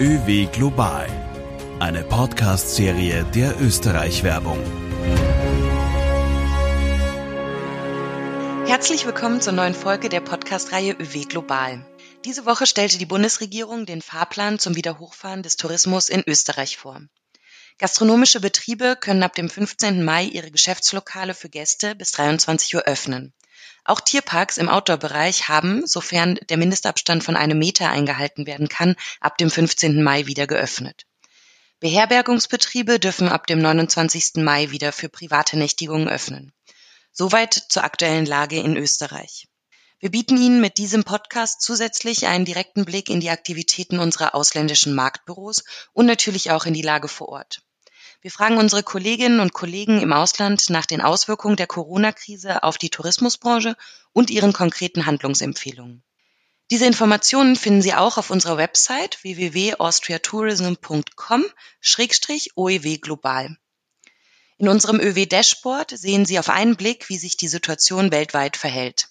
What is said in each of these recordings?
ÖW Global, eine Podcast-Serie der Österreich-Werbung. Herzlich willkommen zur neuen Folge der Podcast-Reihe ÖW Global. Diese Woche stellte die Bundesregierung den Fahrplan zum Wiederhochfahren des Tourismus in Österreich vor. Gastronomische Betriebe können ab dem 15. Mai ihre Geschäftslokale für Gäste bis 23 Uhr öffnen. Auch Tierparks im Outdoor-Bereich haben, sofern der Mindestabstand von einem Meter eingehalten werden kann, ab dem 15. Mai wieder geöffnet. Beherbergungsbetriebe dürfen ab dem 29. Mai wieder für private Nächtigungen öffnen. Soweit zur aktuellen Lage in Österreich. Wir bieten Ihnen mit diesem Podcast zusätzlich einen direkten Blick in die Aktivitäten unserer ausländischen Marktbüros und natürlich auch in die Lage vor Ort. Wir fragen unsere Kolleginnen und Kollegen im Ausland nach den Auswirkungen der Corona-Krise auf die Tourismusbranche und ihren konkreten Handlungsempfehlungen. Diese Informationen finden Sie auch auf unserer Website www.austriatourism.com-oew global. In unserem ÖW-Dashboard sehen Sie auf einen Blick, wie sich die Situation weltweit verhält.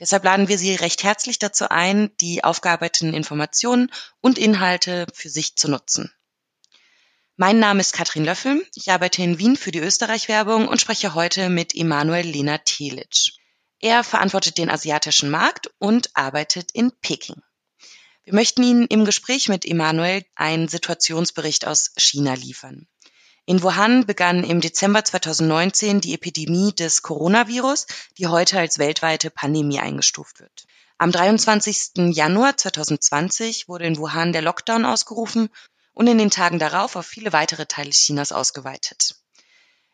Deshalb laden wir Sie recht herzlich dazu ein, die aufgearbeiteten Informationen und Inhalte für sich zu nutzen. Mein Name ist Katrin Löffel. Ich arbeite in Wien für die Österreich-Werbung und spreche heute mit Emanuel Lena Telic. Er verantwortet den asiatischen Markt und arbeitet in Peking. Wir möchten Ihnen im Gespräch mit Emanuel einen Situationsbericht aus China liefern. In Wuhan begann im Dezember 2019 die Epidemie des Coronavirus, die heute als weltweite Pandemie eingestuft wird. Am 23. Januar 2020 wurde in Wuhan der Lockdown ausgerufen und in den Tagen darauf auf viele weitere Teile Chinas ausgeweitet.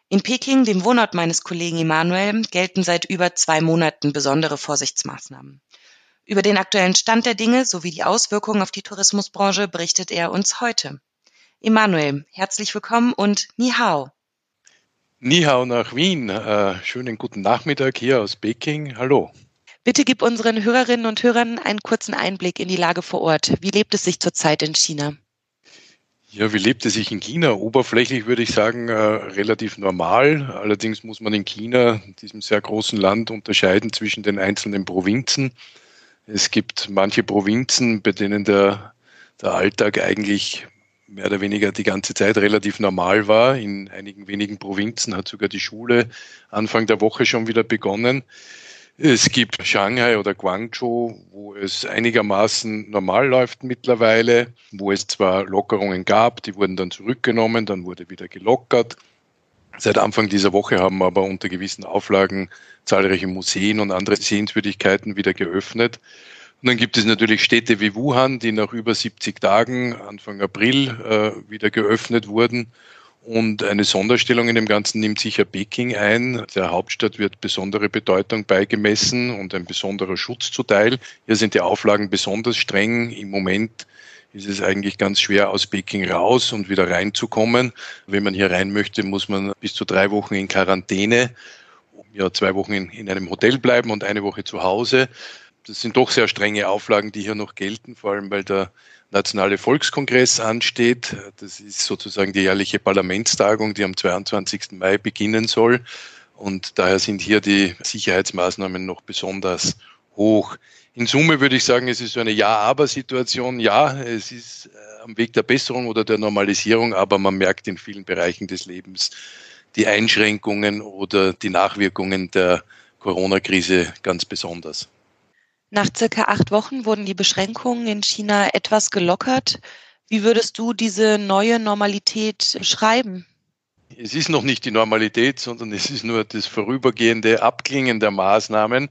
In Peking, dem Wohnort meines Kollegen Emanuel, gelten seit über zwei Monaten besondere Vorsichtsmaßnahmen. Über den aktuellen Stand der Dinge sowie die Auswirkungen auf die Tourismusbranche berichtet er uns heute. Emanuel, herzlich willkommen und Ni Hao. Ni Hao nach Wien. Äh, schönen guten Nachmittag hier aus Peking. Hallo. Bitte gib unseren Hörerinnen und Hörern einen kurzen Einblick in die Lage vor Ort. Wie lebt es sich zurzeit in China? Ja, wie lebt es sich in China? Oberflächlich würde ich sagen, äh, relativ normal. Allerdings muss man in China, diesem sehr großen Land, unterscheiden zwischen den einzelnen Provinzen. Es gibt manche Provinzen, bei denen der, der Alltag eigentlich mehr oder weniger die ganze Zeit relativ normal war. In einigen wenigen Provinzen hat sogar die Schule Anfang der Woche schon wieder begonnen. Es gibt Shanghai oder Guangzhou, wo es einigermaßen normal läuft mittlerweile, wo es zwar Lockerungen gab, die wurden dann zurückgenommen, dann wurde wieder gelockert. Seit Anfang dieser Woche haben aber unter gewissen Auflagen zahlreiche Museen und andere Sehenswürdigkeiten wieder geöffnet. Und dann gibt es natürlich Städte wie Wuhan, die nach über 70 Tagen, Anfang April, äh, wieder geöffnet wurden und eine Sonderstellung in dem Ganzen nimmt sicher Peking ein. Der Hauptstadt wird besondere Bedeutung beigemessen und ein besonderer Schutz zuteil. Hier sind die Auflagen besonders streng. Im Moment ist es eigentlich ganz schwer, aus Peking raus und wieder reinzukommen. Wenn man hier rein möchte, muss man bis zu drei Wochen in Quarantäne, ja, zwei Wochen in, in einem Hotel bleiben und eine Woche zu Hause. Das sind doch sehr strenge Auflagen, die hier noch gelten, vor allem weil der Nationale Volkskongress ansteht. Das ist sozusagen die jährliche Parlamentstagung, die am 22. Mai beginnen soll. Und daher sind hier die Sicherheitsmaßnahmen noch besonders hoch. In Summe würde ich sagen, es ist so eine Ja-Aber-Situation. Ja, es ist äh, am Weg der Besserung oder der Normalisierung, aber man merkt in vielen Bereichen des Lebens die Einschränkungen oder die Nachwirkungen der Corona-Krise ganz besonders. Nach circa acht Wochen wurden die Beschränkungen in China etwas gelockert. Wie würdest du diese neue Normalität schreiben? Es ist noch nicht die Normalität, sondern es ist nur das vorübergehende Abklingen der Maßnahmen.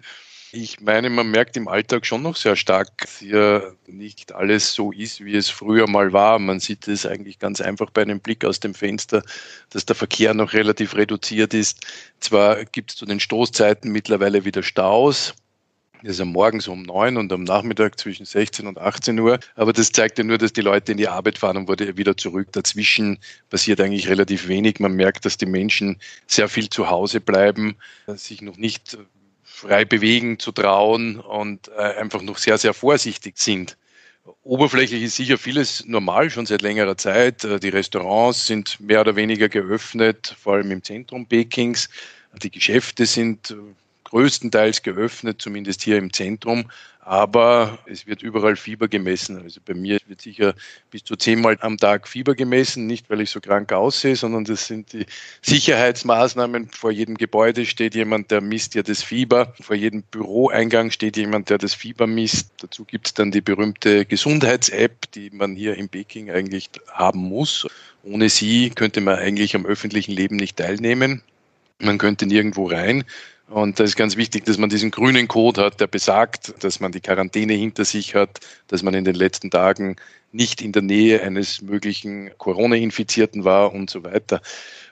Ich meine, man merkt im Alltag schon noch sehr stark, dass hier nicht alles so ist, wie es früher mal war. Man sieht es eigentlich ganz einfach bei einem Blick aus dem Fenster, dass der Verkehr noch relativ reduziert ist. Zwar gibt es zu den Stoßzeiten mittlerweile wieder Staus, das ist am Morgen so um neun und am Nachmittag zwischen 16 und 18 Uhr. Aber das zeigt ja nur, dass die Leute in die Arbeit fahren und wieder zurück. Dazwischen passiert eigentlich relativ wenig. Man merkt, dass die Menschen sehr viel zu Hause bleiben, sich noch nicht frei bewegen zu trauen und äh, einfach noch sehr, sehr vorsichtig sind. Oberflächlich ist sicher vieles normal, schon seit längerer Zeit. Äh, die Restaurants sind mehr oder weniger geöffnet, vor allem im Zentrum Pekings. Die Geschäfte sind größtenteils geöffnet, zumindest hier im Zentrum. Aber es wird überall Fieber gemessen. Also bei mir wird sicher bis zu zehnmal am Tag Fieber gemessen. Nicht, weil ich so krank aussehe, sondern das sind die Sicherheitsmaßnahmen. Vor jedem Gebäude steht jemand, der misst ja das Fieber. Vor jedem Büroeingang steht jemand, der das Fieber misst. Dazu gibt es dann die berühmte Gesundheits-App, die man hier in Peking eigentlich haben muss. Ohne sie könnte man eigentlich am öffentlichen Leben nicht teilnehmen. Man könnte nirgendwo rein. Und da ist ganz wichtig, dass man diesen grünen Code hat, der besagt, dass man die Quarantäne hinter sich hat, dass man in den letzten Tagen nicht in der Nähe eines möglichen Corona-Infizierten war und so weiter.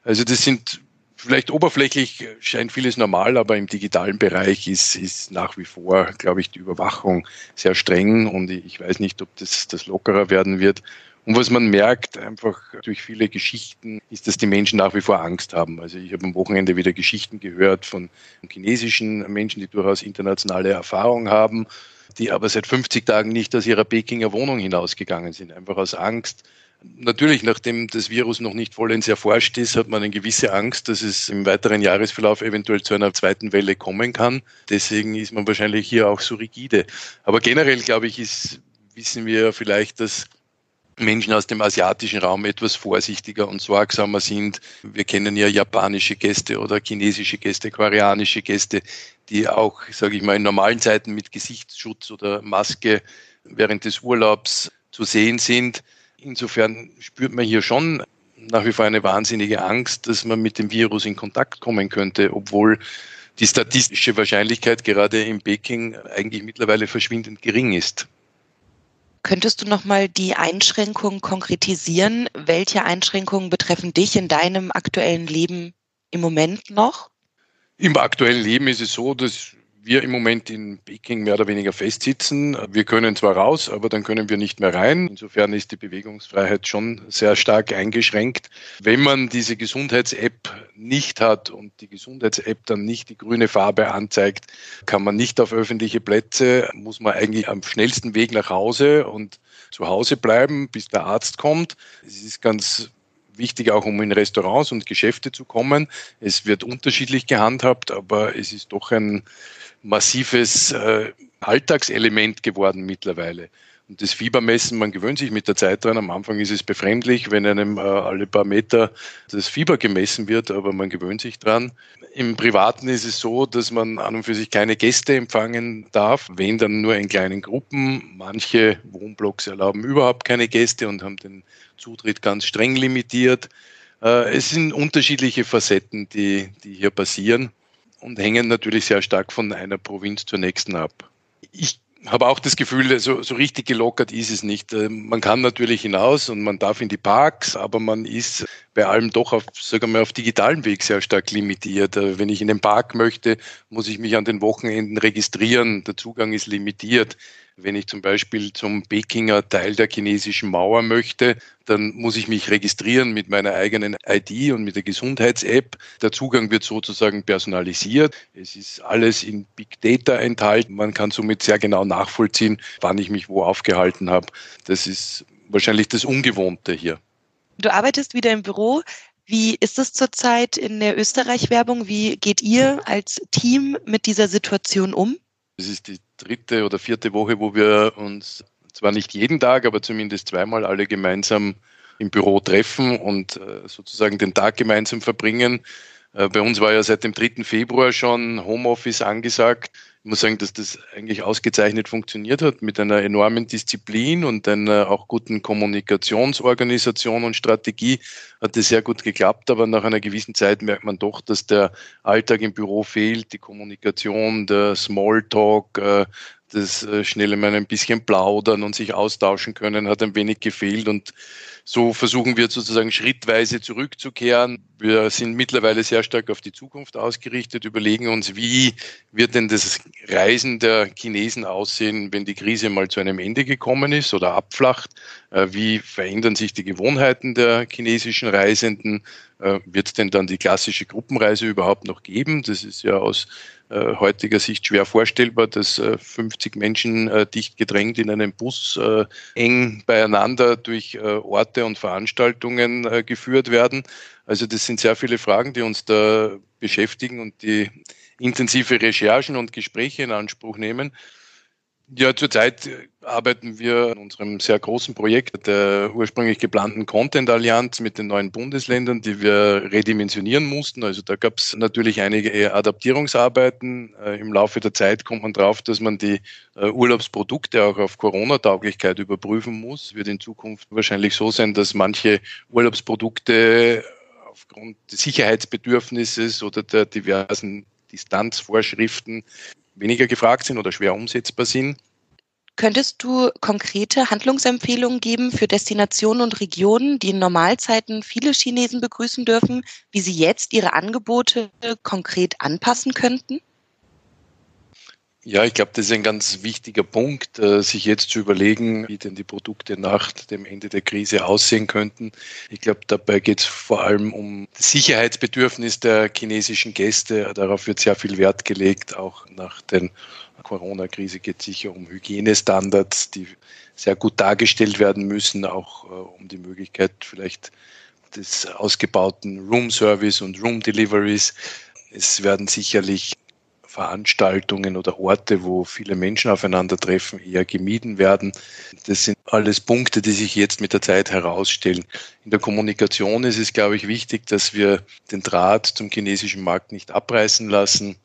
Also das sind vielleicht oberflächlich scheint vieles normal, aber im digitalen Bereich ist, ist nach wie vor, glaube ich, die Überwachung sehr streng und ich weiß nicht, ob das, das lockerer werden wird. Und was man merkt, einfach durch viele Geschichten, ist, dass die Menschen nach wie vor Angst haben. Also ich habe am Wochenende wieder Geschichten gehört von chinesischen Menschen, die durchaus internationale Erfahrung haben, die aber seit 50 Tagen nicht aus ihrer Pekinger Wohnung hinausgegangen sind, einfach aus Angst. Natürlich, nachdem das Virus noch nicht vollends erforscht ist, hat man eine gewisse Angst, dass es im weiteren Jahresverlauf eventuell zu einer zweiten Welle kommen kann. Deswegen ist man wahrscheinlich hier auch so rigide. Aber generell, glaube ich, ist, wissen wir vielleicht, dass Menschen aus dem asiatischen Raum etwas vorsichtiger und sorgsamer sind. Wir kennen ja japanische Gäste oder chinesische Gäste, koreanische Gäste, die auch, sage ich mal, in normalen Zeiten mit Gesichtsschutz oder Maske während des Urlaubs zu sehen sind. Insofern spürt man hier schon nach wie vor eine wahnsinnige Angst, dass man mit dem Virus in Kontakt kommen könnte, obwohl die statistische Wahrscheinlichkeit gerade in Peking eigentlich mittlerweile verschwindend gering ist. Könntest du nochmal die Einschränkungen konkretisieren? Welche Einschränkungen betreffen dich in deinem aktuellen Leben im Moment noch? Im aktuellen Leben ist es so, dass wir im Moment in Peking mehr oder weniger festsitzen. Wir können zwar raus, aber dann können wir nicht mehr rein. Insofern ist die Bewegungsfreiheit schon sehr stark eingeschränkt. Wenn man diese Gesundheits-App nicht hat und die Gesundheits-App dann nicht die grüne Farbe anzeigt, kann man nicht auf öffentliche Plätze, muss man eigentlich am schnellsten Weg nach Hause und zu Hause bleiben, bis der Arzt kommt. Es ist ganz wichtig auch, um in Restaurants und Geschäfte zu kommen. Es wird unterschiedlich gehandhabt, aber es ist doch ein massives äh, Alltagselement geworden mittlerweile. Und das Fiebermessen, man gewöhnt sich mit der Zeit dran. Am Anfang ist es befremdlich, wenn einem äh, alle paar Meter das Fieber gemessen wird, aber man gewöhnt sich dran. Im Privaten ist es so, dass man an und für sich keine Gäste empfangen darf, wenn dann nur in kleinen Gruppen. Manche Wohnblocks erlauben überhaupt keine Gäste und haben den Zutritt ganz streng limitiert. Äh, es sind unterschiedliche Facetten, die, die hier passieren und hängen natürlich sehr stark von einer Provinz zur nächsten ab. Ich habe auch das Gefühl, so, so richtig gelockert ist es nicht. Äh, man kann natürlich hinaus und man darf in die Parks, aber man ist bei allem doch auf, sagen wir, auf digitalem Weg sehr stark limitiert. Äh, wenn ich in den Park möchte, muss ich mich an den Wochenenden registrieren. Der Zugang ist limitiert. Wenn ich zum Beispiel zum Pekinger Teil der chinesischen Mauer möchte, dann muss ich mich registrieren mit meiner eigenen ID und mit der Gesundheits-App. Der Zugang wird sozusagen personalisiert. Es ist alles in Big Data enthalten. Man kann somit sehr genau nachvollziehen, wann ich mich wo aufgehalten habe. Das ist wahrscheinlich das Ungewohnte hier. Du arbeitest wieder im Büro. Wie ist es zurzeit in der Österreich-Werbung? Wie geht ihr als Team mit dieser Situation um? Es ist die dritte oder vierte Woche, wo wir uns zwar nicht jeden Tag, aber zumindest zweimal alle gemeinsam im Büro treffen und äh, sozusagen den Tag gemeinsam verbringen. Äh, bei uns war ja seit dem 3. Februar schon Homeoffice angesagt. Ich muss sagen, dass das eigentlich ausgezeichnet funktioniert hat mit einer enormen Disziplin und einer auch guten Kommunikationsorganisation und Strategie hat es sehr gut geklappt. Aber nach einer gewissen Zeit merkt man doch, dass der Alltag im Büro fehlt, die Kommunikation, der Smalltalk, äh, das äh, schnelle mal ein bisschen plaudern und sich austauschen können, hat ein wenig gefehlt und so versuchen wir sozusagen schrittweise zurückzukehren. Wir sind mittlerweile sehr stark auf die Zukunft ausgerichtet, überlegen uns, wie wird denn das Reisen der Chinesen aussehen, wenn die Krise mal zu einem Ende gekommen ist oder abflacht? Äh, wie verändern sich die Gewohnheiten der chinesischen Reisenden? Äh, wird es denn dann die klassische Gruppenreise überhaupt noch geben? Das ist ja aus äh, heutiger Sicht schwer vorstellbar, dass 50 Menschen dicht gedrängt in einem Bus eng beieinander durch Orte und Veranstaltungen geführt werden. Also das sind sehr viele Fragen, die uns da beschäftigen und die intensive Recherchen und Gespräche in Anspruch nehmen. Ja, zurzeit arbeiten wir an unserem sehr großen Projekt der ursprünglich geplanten Content-Allianz mit den neuen Bundesländern, die wir redimensionieren mussten. Also da gab es natürlich einige Adaptierungsarbeiten. Äh, Im Laufe der Zeit kommt man drauf, dass man die äh, Urlaubsprodukte auch auf Corona-Tauglichkeit überprüfen muss. Wird in Zukunft wahrscheinlich so sein, dass manche Urlaubsprodukte aufgrund des Sicherheitsbedürfnisses oder der diversen Distanzvorschriften weniger gefragt sind oder schwer umsetzbar sind. Könntest du konkrete Handlungsempfehlungen geben für Destinationen und Regionen, die in Normalzeiten viele Chinesen begrüßen dürfen, wie sie jetzt ihre Angebote konkret anpassen könnten? Ja, ich glaube, das ist ein ganz wichtiger Punkt, äh, sich jetzt zu überlegen, wie denn die Produkte nach dem Ende der Krise aussehen könnten. Ich glaube, dabei geht es vor allem um das Sicherheitsbedürfnis der chinesischen Gäste. Darauf wird sehr viel Wert gelegt. Auch nach der Corona-Krise geht es sicher um Hygienestandards, die sehr gut dargestellt werden müssen, auch äh, um die Möglichkeit vielleicht des ausgebauten Room Service und Room Deliveries. Es werden sicherlich Veranstaltungen oder Orte, wo viele Menschen aufeinandertreffen, eher gemieden werden. Das sind alles Punkte, die sich jetzt mit der Zeit herausstellen. In der Kommunikation ist es, glaube ich, wichtig, dass wir den Draht zum chinesischen Markt nicht abreißen lassen,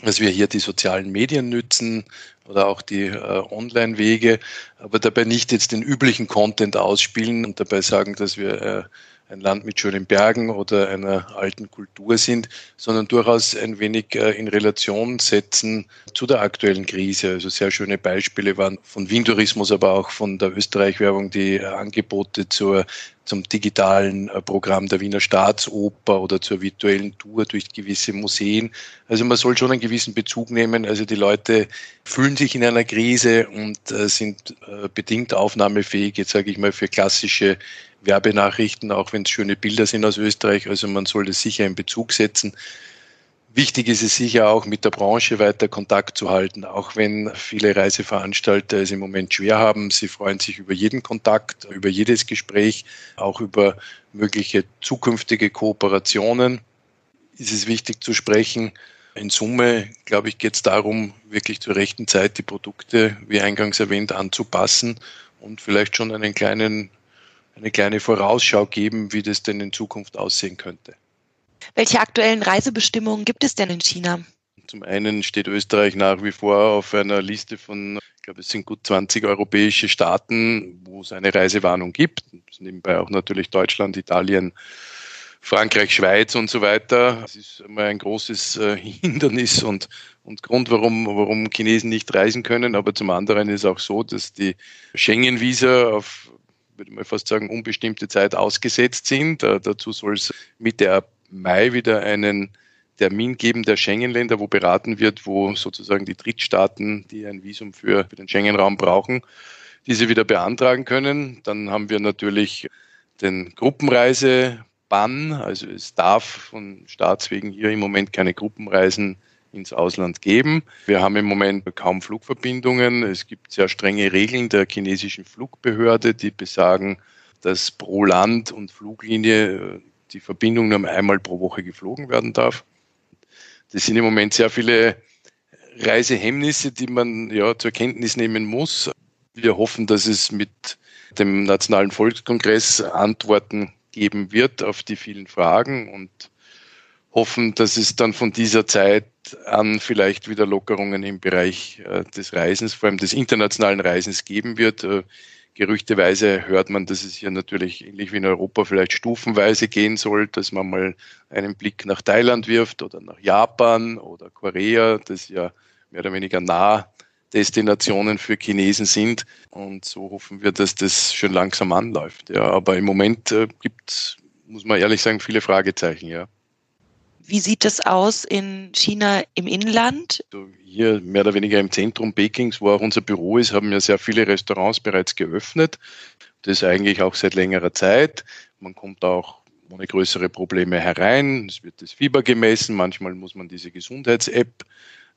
dass wir hier die sozialen Medien nützen oder auch die äh, Online-Wege, aber dabei nicht jetzt den üblichen Content ausspielen und dabei sagen, dass wir äh, ein Land mit schönen Bergen oder einer alten Kultur sind, sondern durchaus ein wenig äh, in Relation setzen zu der aktuellen Krise. Also sehr schöne Beispiele waren von Wien-Tourismus, aber auch von der Österreich-Werbung die äh, Angebote zur, zum digitalen äh, Programm der Wiener Staatsoper oder zur virtuellen Tour durch gewisse Museen. Also man soll schon einen gewissen Bezug nehmen. Also die Leute fühlen sich in einer Krise und sind bedingt aufnahmefähig, jetzt sage ich mal, für klassische Werbenachrichten, auch wenn es schöne Bilder sind aus Österreich. Also man soll das sicher in Bezug setzen. Wichtig ist es sicher auch, mit der Branche weiter Kontakt zu halten, auch wenn viele Reiseveranstalter es im Moment schwer haben. Sie freuen sich über jeden Kontakt, über jedes Gespräch, auch über mögliche zukünftige Kooperationen. Ist es wichtig zu sprechen. In Summe, glaube ich, geht es darum, wirklich zur rechten Zeit die Produkte, wie eingangs erwähnt, anzupassen und vielleicht schon einen kleinen eine kleine Vorausschau geben, wie das denn in Zukunft aussehen könnte. Welche aktuellen Reisebestimmungen gibt es denn in China? Zum einen steht Österreich nach wie vor auf einer Liste von, ich glaube, es sind gut 20 europäische Staaten, wo es eine Reisewarnung gibt. Das nebenbei auch natürlich Deutschland, Italien, Frankreich, Schweiz und so weiter. Es ist immer ein großes äh, Hindernis und, und Grund, warum, warum Chinesen nicht reisen können. Aber zum anderen ist auch so, dass die Schengen-Visa auf würde mal fast sagen, unbestimmte Zeit ausgesetzt sind. Äh, dazu soll es Mitte Mai wieder einen Termin geben der Schengen-Länder, wo beraten wird, wo sozusagen die Drittstaaten, die ein Visum für, für den Schengen-Raum brauchen, diese wieder beantragen können. Dann haben wir natürlich den Gruppenreisebann. Also es darf von Staatswegen hier im Moment keine Gruppenreisen ins Ausland geben. Wir haben im Moment kaum Flugverbindungen. Es gibt sehr strenge Regeln der chinesischen Flugbehörde, die besagen, dass pro Land und Fluglinie die Verbindung nur einmal pro Woche geflogen werden darf. Das sind im Moment sehr viele Reisehemmnisse, die man ja zur Kenntnis nehmen muss. Wir hoffen, dass es mit dem Nationalen Volkskongress Antworten geben wird auf die vielen Fragen und hoffen, dass es dann von dieser Zeit an vielleicht wieder Lockerungen im Bereich äh, des Reisens, vor allem des internationalen Reisens geben wird. Gerüchteweise hört man, dass es hier natürlich ähnlich wie in Europa vielleicht stufenweise gehen soll, dass man mal einen Blick nach Thailand wirft oder nach Japan oder Korea, das ja mehr oder weniger nah Destinationen für Chinesen sind. Und so hoffen wir, dass das schon langsam anläuft. Ja, aber im Moment äh, gibt muss man ehrlich sagen, viele Fragezeichen, ja. Wie sieht es aus in China im Inland? Hier mehr oder weniger im Zentrum Pekings, wo auch unser Büro ist, haben ja sehr viele Restaurants bereits geöffnet. Das eigentlich auch seit längerer Zeit. Man kommt auch ohne größere Probleme herein. Es wird das Fieber gemessen. Manchmal muss man diese Gesundheits-App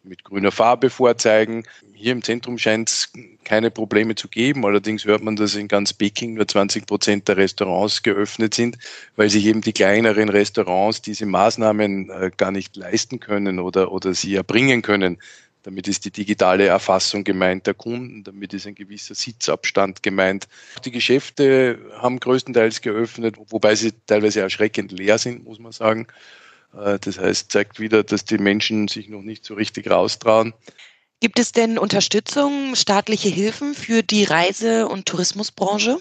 mit grüner Farbe vorzeigen. Hier im Zentrum scheint es keine Probleme zu geben. Allerdings hört man, dass in ganz Peking nur 20 Prozent der Restaurants geöffnet sind, weil sich eben die kleineren Restaurants diese Maßnahmen äh, gar nicht leisten können oder, oder sie erbringen können. Damit ist die digitale Erfassung gemeint der Kunden, damit ist ein gewisser Sitzabstand gemeint. Die Geschäfte haben größtenteils geöffnet, wobei sie teilweise erschreckend leer sind, muss man sagen. Äh, das heißt, zeigt wieder, dass die Menschen sich noch nicht so richtig raustrauen. Gibt es denn Unterstützung, staatliche Hilfen für die Reise- und Tourismusbranche?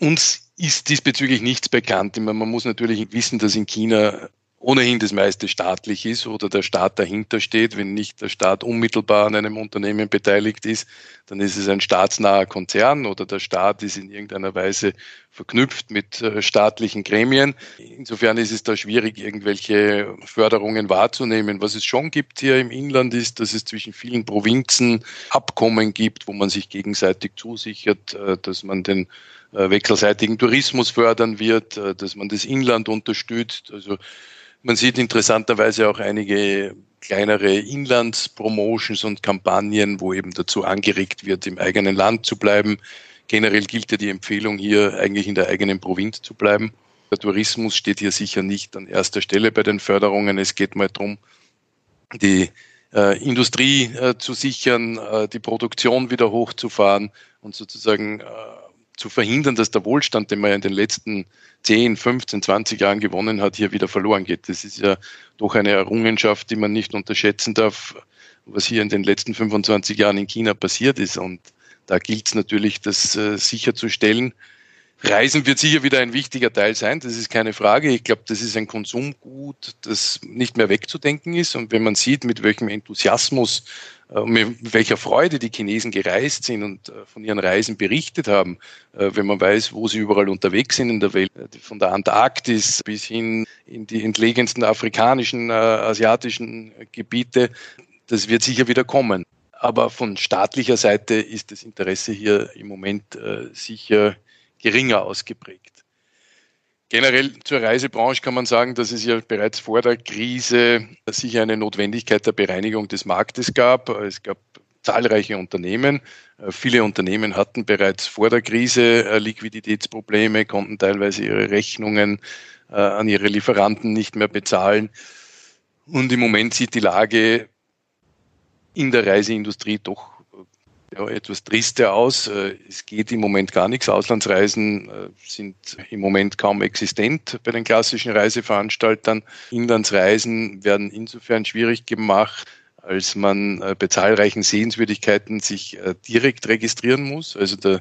Uns ist diesbezüglich nichts bekannt. Man muss natürlich wissen, dass in China ohnehin das meiste staatlich ist oder der Staat dahinter steht. Wenn nicht der Staat unmittelbar an einem Unternehmen beteiligt ist, dann ist es ein staatsnaher Konzern oder der Staat ist in irgendeiner Weise verknüpft mit äh, staatlichen Gremien. Insofern ist es da schwierig, irgendwelche Förderungen wahrzunehmen. Was es schon gibt hier im Inland ist, dass es zwischen vielen Provinzen Abkommen gibt, wo man sich gegenseitig zusichert, äh, dass man den äh, wechselseitigen Tourismus fördern wird, dass man das Inland unterstützt. Also man sieht interessanterweise auch einige kleinere Inlandspromotions und Kampagnen, wo eben dazu angeregt wird, im eigenen Land zu bleiben. Generell gilt ja die Empfehlung hier, eigentlich in der eigenen Provinz zu bleiben. Der Tourismus steht hier sicher nicht an erster Stelle bei den Förderungen. Es geht mal darum, die äh, Industrie äh, zu sichern, äh, die Produktion wieder hochzufahren und sozusagen äh, zu verhindern, dass der Wohlstand, den man ja in den letzten 10, 15, 20 Jahren gewonnen hat, hier wieder verloren geht. Das ist ja doch eine Errungenschaft, die man nicht unterschätzen darf, was hier in den letzten 25 Jahren in China passiert ist. Und da gilt es natürlich, das äh, sicherzustellen. Reisen wird sicher wieder ein wichtiger Teil sein, das ist keine Frage. Ich glaube, das ist ein Konsumgut, das nicht mehr wegzudenken ist. Und wenn man sieht, mit welchem Enthusiasmus mit welcher Freude die Chinesen gereist sind und äh, von ihren Reisen berichtet haben, äh, wenn man weiß, wo sie überall unterwegs sind in der Welt, von der Antarktis bis hin in die entlegensten afrikanischen, asiatischen Gebiete, das wird sicher wieder kommen. Aber von staatlicher Seite ist das Interesse hier im Moment sicher geringer ausgeprägt. Generell zur Reisebranche kann man sagen, dass es ja bereits vor der Krise sicher eine Notwendigkeit der Bereinigung des Marktes gab. Es gab zahlreiche Unternehmen. Viele Unternehmen hatten bereits vor der Krise äh, Liquiditätsprobleme, konnten teilweise ihre Rechnungen äh, an ihre Lieferanten nicht mehr bezahlen. Und im Moment sieht die Lage in der Reiseindustrie doch ja, etwas triste aus. Äh, es geht im Moment gar nichts. Auslandsreisen äh, sind im Moment kaum existent bei den klassischen Reiseveranstaltern. Inlandsreisen werden insofern schwierig gemacht, als man äh, bei zahlreichen Sehenswürdigkeiten sich direkt registrieren muss. Also da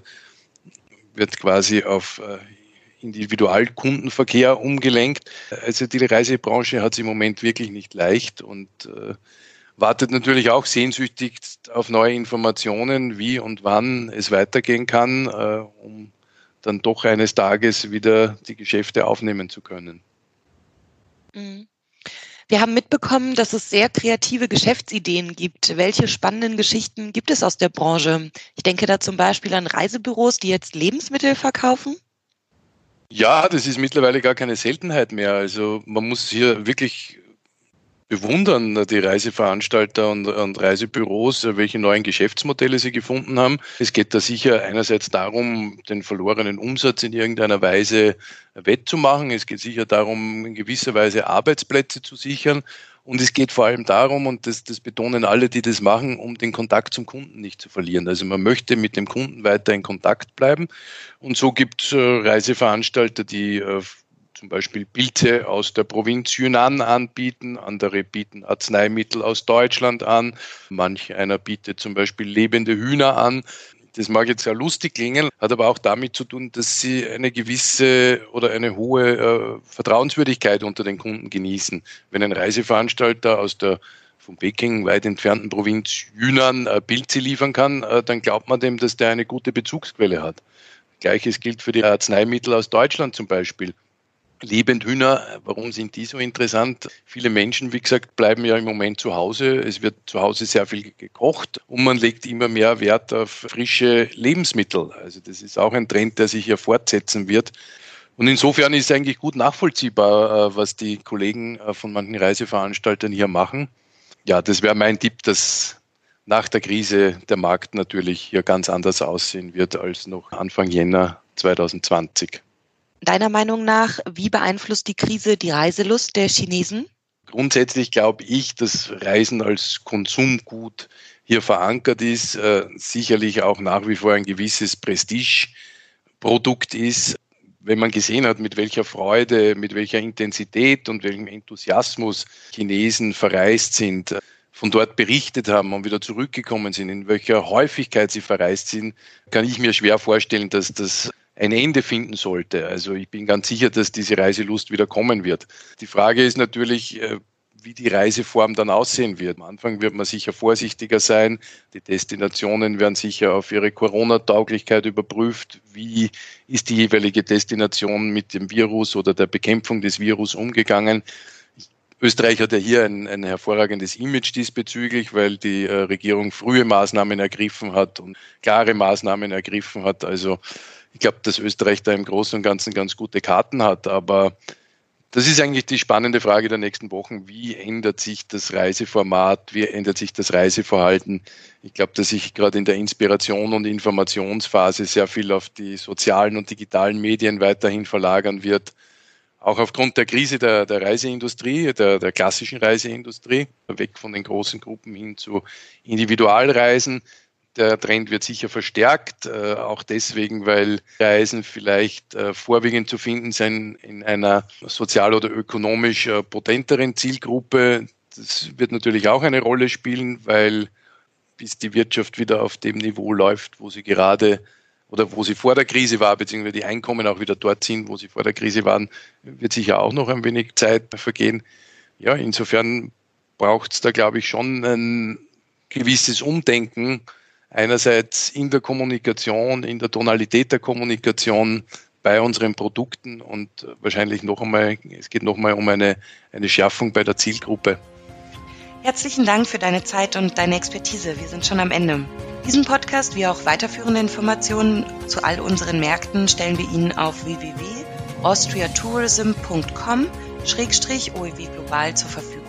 wird quasi auf Individualkundenverkehr umgelenkt. Also die Reisebranche hat es im Moment wirklich nicht leicht und wartet natürlich auch sehnsüchtig auf neue Informationen, wie und wann es weitergehen kann, äh, um dann doch eines Tages wieder die Geschäfte aufnehmen zu können. Mhm. Wir haben mitbekommen, dass es sehr kreative Geschäftsideen gibt. Welche spannenden Geschichten gibt es aus der Branche? Ich denke da zum Beispiel an Reisebüros, die jetzt Lebensmittel verkaufen. Ja, das ist mittlerweile gar keine Seltenheit mehr. Also man muss hier wirklich bewundern die Reiseveranstalter und, und, Reisebüros, welche neuen Geschäftsmodelle sie gefunden haben. Es geht da sicher einerseits darum, den verlorenen Umsatz in irgendeiner Weise wettzumachen. Es geht sicher darum, in gewisser Weise Arbeitsplätze zu sichern. Und es geht vor allem darum, und das, das betonen alle, die das machen, um den Kontakt zum Kunden nicht zu verlieren. Also man möchte mit dem Kunden weiter in Kontakt bleiben. Und so gibt es äh, Reiseveranstalter, die äh, zum Beispiel Pilze aus der Provinz Yunnan anbieten, andere bieten Arzneimittel aus Deutschland an, manch einer bietet zum Beispiel lebende Hühner an. Das mag jetzt sehr lustig klingen, hat aber auch damit zu tun, dass sie eine gewisse oder eine hohe äh, Vertrauenswürdigkeit unter den Kunden genießen. Wenn ein Reiseveranstalter aus der von Peking weit entfernten Provinz Yunnan äh, Pilze liefern kann, äh, dann glaubt man dem, dass der eine gute Bezugsquelle hat. Gleiches gilt für die Arzneimittel aus Deutschland zum Beispiel. Lebendhühner, warum sind die so interessant? Viele Menschen, wie gesagt, bleiben ja im Moment zu Hause. Es wird zu Hause sehr viel gekocht und man legt immer mehr Wert auf frische Lebensmittel. Also das ist auch ein Trend, der sich ja fortsetzen wird. Und insofern ist es eigentlich gut nachvollziehbar, äh, was die Kollegen äh, von manchen Reiseveranstaltern hier machen. Ja, das wäre mein Tipp, dass nach der Krise der Markt natürlich hier ganz anders aussehen wird als noch Anfang Jänner 2020. Deiner Meinung nach, wie beeinflusst die Krise die Reiselust der Chinesen? Grundsätzlich glaube ich, dass Reisen als Konsumgut hier verankert ist, äh, sicherlich auch nach wie vor ein gewisses Prestigeprodukt ist. Wenn man gesehen hat, mit welcher Freude, mit welcher Intensität und welchem Enthusiasmus Chinesen verreist sind, von dort berichtet haben und wieder zurückgekommen sind, in welcher Häufigkeit sie verreist sind, kann ich mir schwer vorstellen, dass das ein Ende finden sollte. Also ich bin ganz sicher, dass diese Reiselust wieder kommen wird. Die Frage ist natürlich, äh, wie die Reiseform dann aussehen wird. Am Anfang wird man sicher vorsichtiger sein. Die Destinationen werden sicher auf ihre Corona-Tauglichkeit überprüft. Wie ist die jeweilige Destination mit dem Virus oder der Bekämpfung des Virus umgegangen? Österreich hat ja hier ein, ein hervorragendes Image diesbezüglich, weil die äh, Regierung frühe Maßnahmen ergriffen hat und klare Maßnahmen ergriffen hat. Also ich glaube, dass Österreich da im Großen und Ganzen ganz gute Karten hat. Aber das ist eigentlich die spannende Frage der nächsten Wochen. Wie ändert sich das Reiseformat? Wie ändert sich das Reiseverhalten? Ich glaube, dass sich gerade in der Inspiration- und Informationsphase sehr viel auf die sozialen und digitalen Medien weiterhin verlagern wird auch aufgrund der Krise der, der Reiseindustrie, der, der klassischen Reiseindustrie, weg von den großen Gruppen hin zu Individualreisen. Der Trend wird sicher verstärkt, äh, auch deswegen, weil Reisen vielleicht äh, vorwiegend zu finden sind in einer sozial oder ökonomisch äh, potenteren Zielgruppe. Das wird natürlich auch eine Rolle spielen, weil bis die Wirtschaft wieder auf dem Niveau läuft, wo sie gerade oder wo sie vor der Krise war, beziehungsweise die Einkommen auch wieder dort sind, wo sie vor der Krise waren, wird sicher auch noch ein wenig Zeit vergehen. Ja, insofern braucht es da, glaube ich, schon ein gewisses Umdenken, einerseits in der Kommunikation, in der Tonalität der Kommunikation bei unseren Produkten und wahrscheinlich noch einmal, es geht noch einmal um eine, eine Schärfung bei der Zielgruppe. Herzlichen Dank für deine Zeit und deine Expertise. Wir sind schon am Ende. Diesen Podcast wie auch weiterführende Informationen zu all unseren Märkten stellen wir Ihnen auf www.austriatourism.com-oew global zur Verfügung.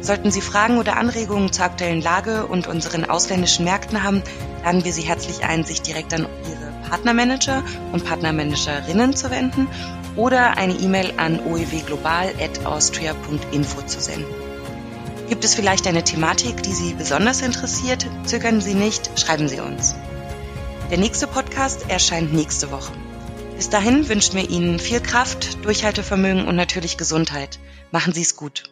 Sollten Sie Fragen oder Anregungen zur aktuellen Lage und unseren ausländischen Märkten haben, laden wir Sie herzlich ein, sich direkt an Ihre Partnermanager und Partnermanagerinnen zu wenden oder eine E-Mail an oewglobal.austria.info zu senden. Gibt es vielleicht eine Thematik, die Sie besonders interessiert? Zögern Sie nicht, schreiben Sie uns. Der nächste Podcast erscheint nächste Woche. Bis dahin wünschen wir Ihnen viel Kraft, Durchhaltevermögen und natürlich Gesundheit. Machen Sie es gut.